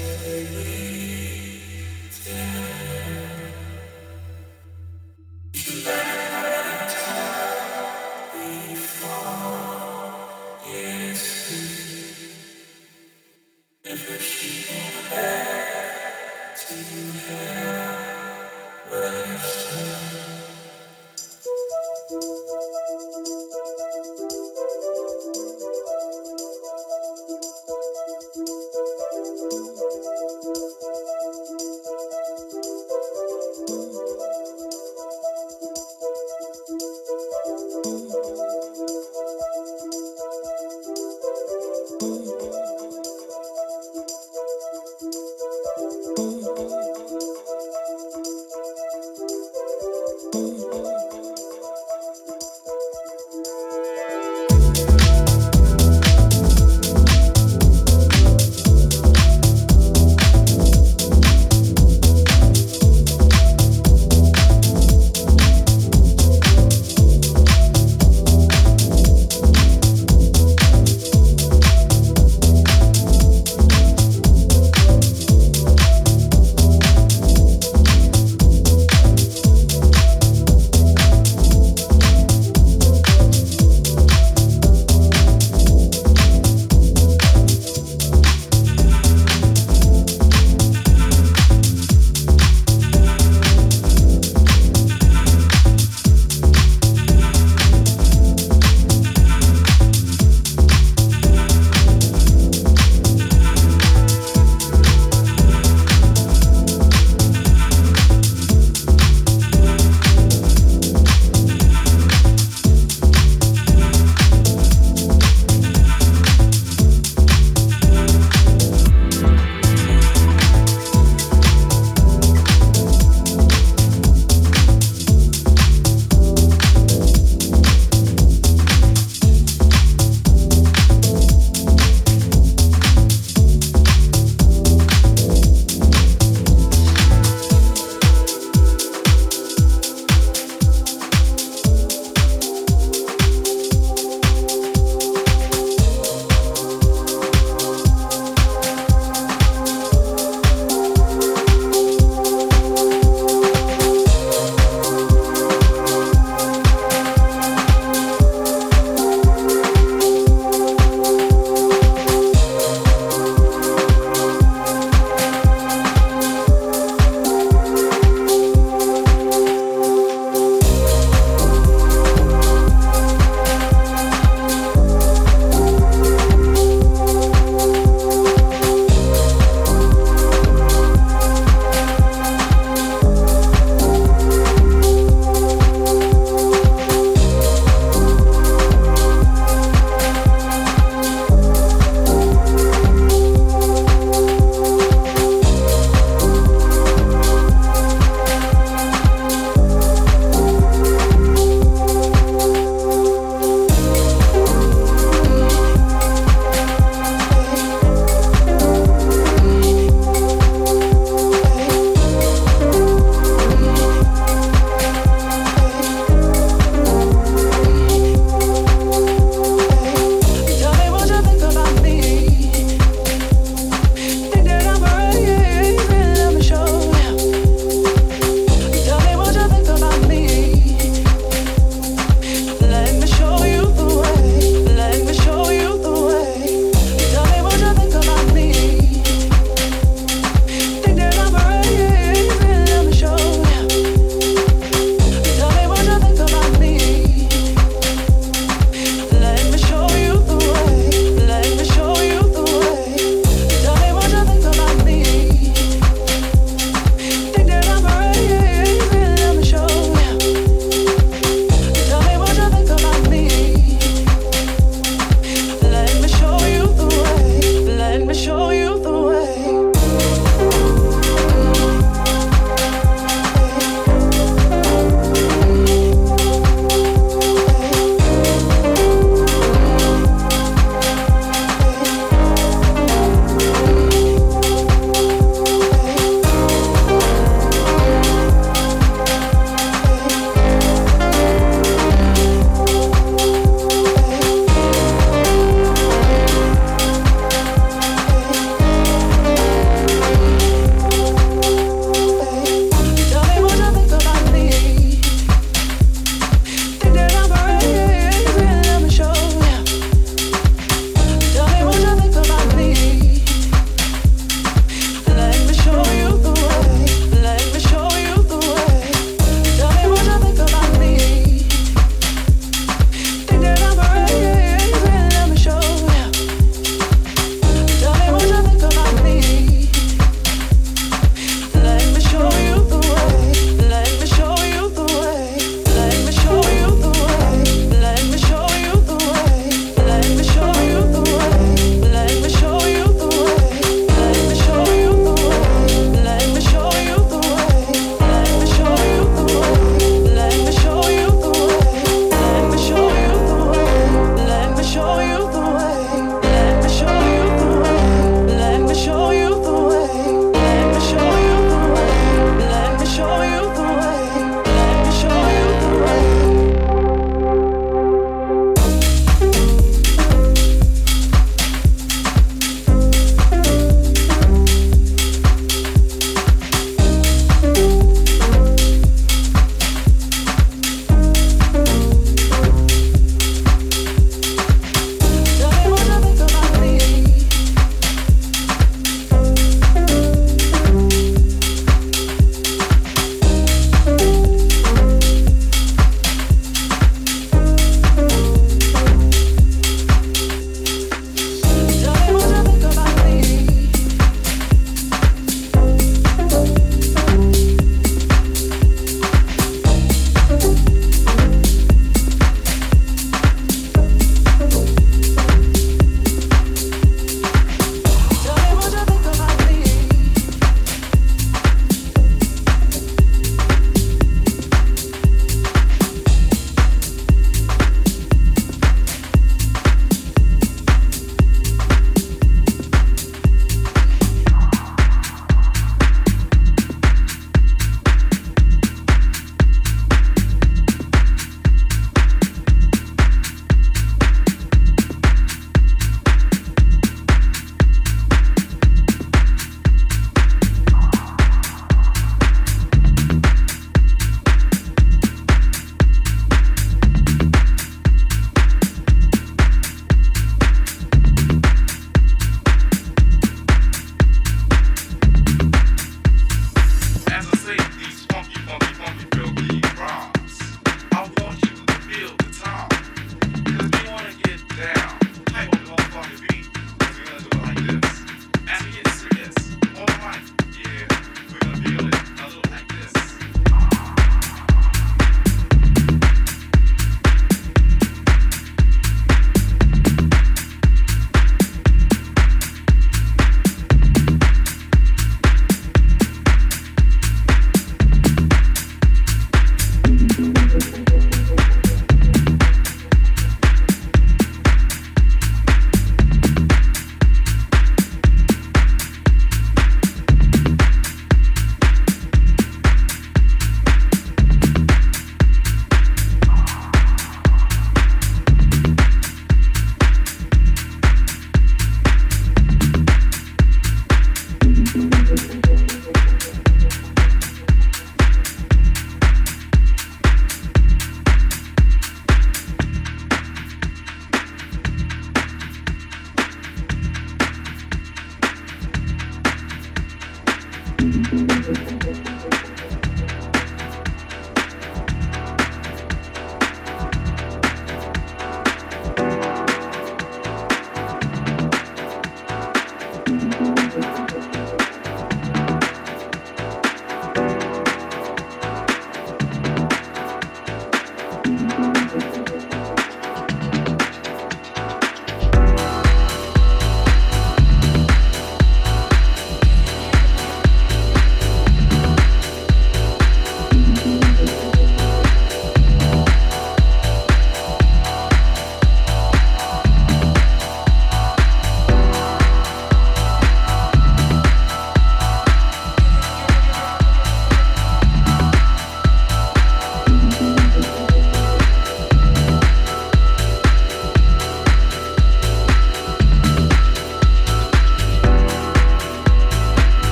Take me down.